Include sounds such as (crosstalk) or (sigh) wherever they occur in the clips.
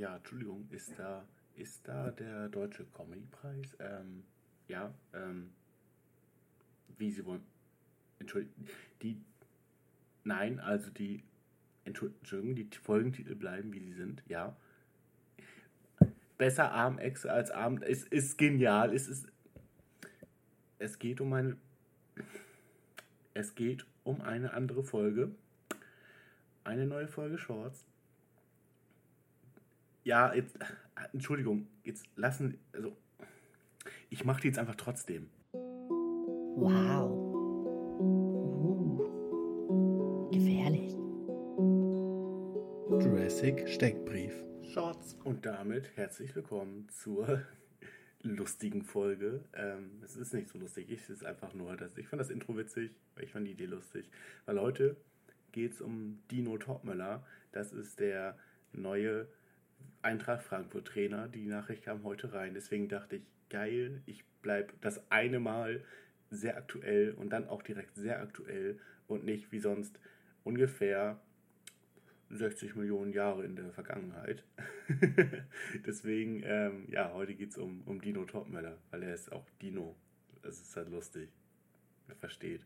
ja, Entschuldigung, ist da, ist da der Deutsche Comedy-Preis? Ähm, ja, ähm, wie Sie wollen. Entschuldigung, die, nein, also die, Entschuldigung, die Folgentitel bleiben, wie sie sind, ja. Besser Armechse als Abend, es ist genial, es ist, es geht um eine, es geht um eine andere Folge, eine neue Folge Shorts. Ja, jetzt, Entschuldigung, jetzt lassen, also, ich mache die jetzt einfach trotzdem. Wow. Uh. Gefährlich. Jurassic Steckbrief. Shorts. Und damit herzlich willkommen zur (laughs) lustigen Folge. Ähm, es ist nicht so lustig, es ist einfach nur, dass ich fand das Intro witzig, weil ich fand die Idee lustig. Weil heute geht es um Dino Topmöller. Das ist der neue Eintracht Frankfurt Trainer. Die Nachricht kam heute rein. Deswegen dachte ich, geil, ich bleibe das eine Mal sehr aktuell und dann auch direkt sehr aktuell und nicht wie sonst ungefähr 60 Millionen Jahre in der Vergangenheit. (laughs) Deswegen, ähm, ja, heute geht es um, um Dino Topmöller, weil er ist auch Dino. Das ist halt lustig. Versteht.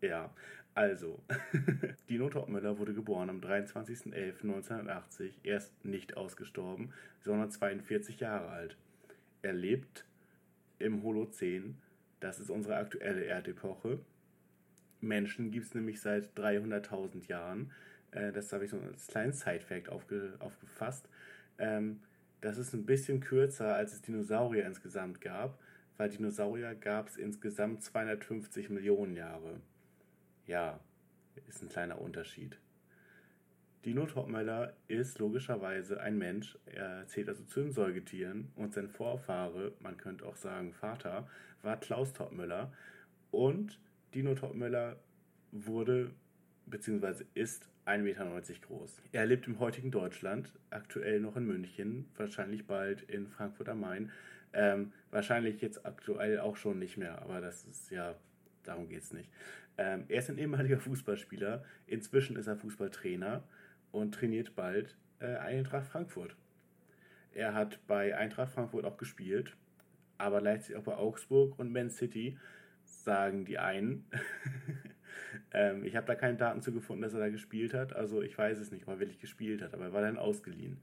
Ja, also, (laughs) Dino Topmöller wurde geboren am 23.11.1980. Er ist nicht ausgestorben, sondern 42 Jahre alt. Er lebt im Holozän. Das ist unsere aktuelle Erdepoche. Menschen gibt es nämlich seit 300.000 Jahren. Äh, das habe ich so als kleinen Side-Fact aufge, aufgefasst. Ähm, das ist ein bisschen kürzer, als es Dinosaurier insgesamt gab, weil Dinosaurier gab es insgesamt 250 Millionen Jahre. Ja, ist ein kleiner Unterschied. Dino Topmöller ist logischerweise ein Mensch, er zählt also zu den Säugetieren und sein Vorfahre, man könnte auch sagen Vater, war Klaus Topmöller und Dino Topmöller wurde bzw. ist 1,90 Meter groß. Er lebt im heutigen Deutschland, aktuell noch in München, wahrscheinlich bald in Frankfurt am Main. Ähm, wahrscheinlich jetzt aktuell auch schon nicht mehr, aber das ist ja, darum geht es nicht. Ähm, er ist ein ehemaliger (laughs) Fußballspieler, inzwischen ist er Fußballtrainer und trainiert bald äh, Eintracht Frankfurt. Er hat bei Eintracht Frankfurt auch gespielt, aber Leipzig auch bei Augsburg und Man City, sagen die einen. (laughs) ähm, ich habe da keine Daten zu gefunden, dass er da gespielt hat. Also ich weiß es nicht, ob er wirklich gespielt hat, aber er war dann ausgeliehen.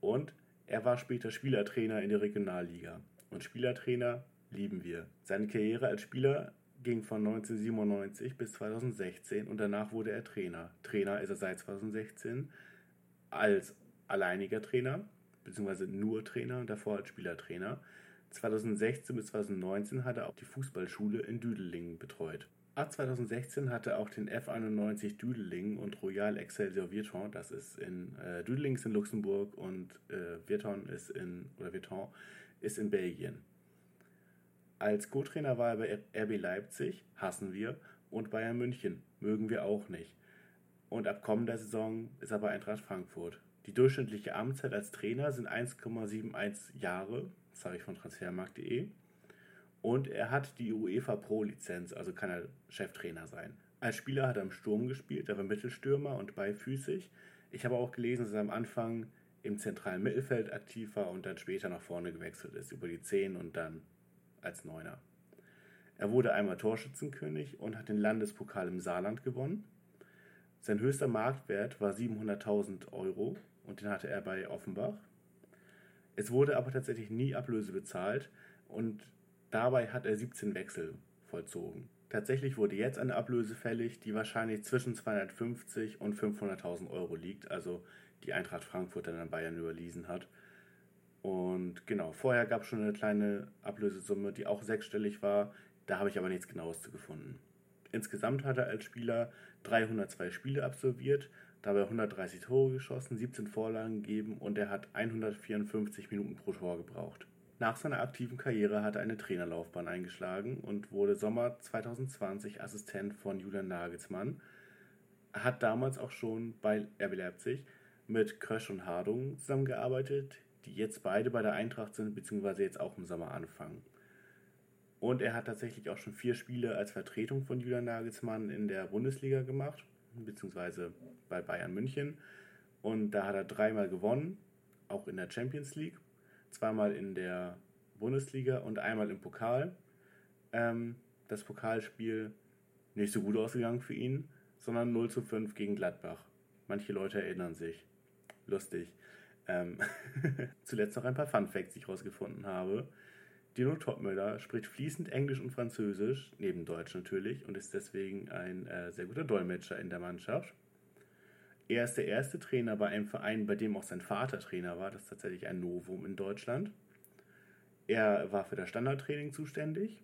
Und er war später Spielertrainer in der Regionalliga. Und Spielertrainer lieben wir. Seine Karriere als Spieler ging von 1997 bis 2016 und danach wurde er Trainer. Trainer ist er seit 2016 als alleiniger Trainer, beziehungsweise nur Trainer und davor als Spielertrainer. 2016 bis 2019 hat er auch die Fußballschule in Düdelingen betreut. Ab 2016 hat er auch den F91 Düdelingen und Royal Excelsior Virton, das ist in äh, Düdelingen ist in Luxemburg und äh, Virton ist in oder Virton ist in Belgien. Als Co-Trainer war er bei RB Leipzig, hassen wir, und Bayern München, mögen wir auch nicht. Und ab kommender Saison ist er bei Eintracht Frankfurt. Die durchschnittliche Amtszeit als Trainer sind 1,71 Jahre, das habe ich von transfermarkt.de. Und er hat die UEFA Pro-Lizenz, also kann er Cheftrainer sein. Als Spieler hat er im Sturm gespielt, er war Mittelstürmer und beifüßig. Ich habe auch gelesen, dass er am Anfang im zentralen Mittelfeld aktiv war und dann später nach vorne gewechselt ist, über die 10 und dann als Neuner. Er wurde einmal Torschützenkönig und hat den Landespokal im Saarland gewonnen. Sein höchster Marktwert war 700.000 Euro und den hatte er bei Offenbach. Es wurde aber tatsächlich nie Ablöse bezahlt und dabei hat er 17 Wechsel vollzogen. Tatsächlich wurde jetzt eine Ablöse fällig, die wahrscheinlich zwischen 250 und 500.000 Euro liegt, also die Eintracht Frankfurt dann an Bayern überwiesen hat. Und genau, vorher gab es schon eine kleine Ablösesumme, die auch sechsstellig war. Da habe ich aber nichts Genaues zu gefunden. Insgesamt hat er als Spieler 302 Spiele absolviert, dabei 130 Tore geschossen, 17 Vorlagen gegeben und er hat 154 Minuten pro Tor gebraucht. Nach seiner aktiven Karriere hat er eine Trainerlaufbahn eingeschlagen und wurde Sommer 2020 Assistent von Julian Nagelsmann. Er hat damals auch schon bei RB Leipzig mit Krösch und Hardung zusammengearbeitet, die jetzt beide bei der Eintracht sind, beziehungsweise jetzt auch im Sommer anfangen. Und er hat tatsächlich auch schon vier Spiele als Vertretung von Julian Nagelsmann in der Bundesliga gemacht, beziehungsweise bei Bayern München. Und da hat er dreimal gewonnen, auch in der Champions League, zweimal in der Bundesliga und einmal im Pokal. Ähm, das Pokalspiel nicht so gut ausgegangen für ihn, sondern 0 zu 5 gegen Gladbach. Manche Leute erinnern sich. Lustig. Ähm (laughs) Zuletzt noch ein paar Fun Facts, die ich rausgefunden habe. Dino Topmüller spricht fließend Englisch und Französisch, neben Deutsch natürlich, und ist deswegen ein äh, sehr guter Dolmetscher in der Mannschaft. Er ist der erste Trainer bei einem Verein, bei dem auch sein Vater Trainer war. Das ist tatsächlich ein Novum in Deutschland. Er war für das Standardtraining zuständig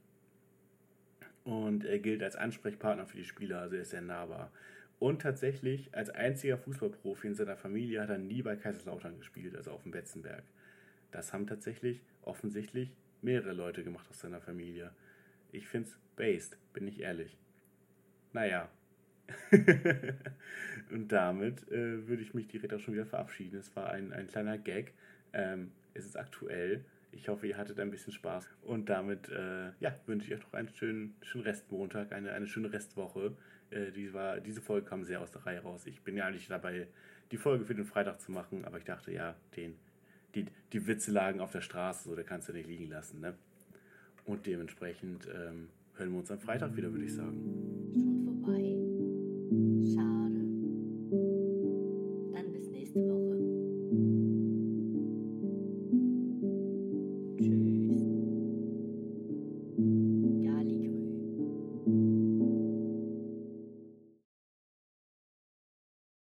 und er gilt als Ansprechpartner für die Spieler, also er ist sehr nahbar. Und tatsächlich, als einziger Fußballprofi in seiner Familie hat er nie bei Kaiserslautern gespielt, also auf dem Betzenberg. Das haben tatsächlich offensichtlich mehrere Leute gemacht aus seiner Familie. Ich find's based, bin ich ehrlich. Naja. (laughs) und damit äh, würde ich mich direkt auch schon wieder verabschieden. Es war ein, ein kleiner Gag. Ähm, es ist aktuell. Ich hoffe, ihr hattet ein bisschen Spaß. Und damit äh, ja, wünsche ich euch noch einen schönen, schönen Restmontag, eine, eine schöne Restwoche. Äh, die war, diese Folge kam sehr aus der Reihe raus. Ich bin ja eigentlich dabei, die Folge für den Freitag zu machen, aber ich dachte, ja, den, die, die Witze lagen auf der Straße, so, da kannst du nicht liegen lassen. Ne? Und dementsprechend ähm, hören wir uns am Freitag wieder, würde ich sagen.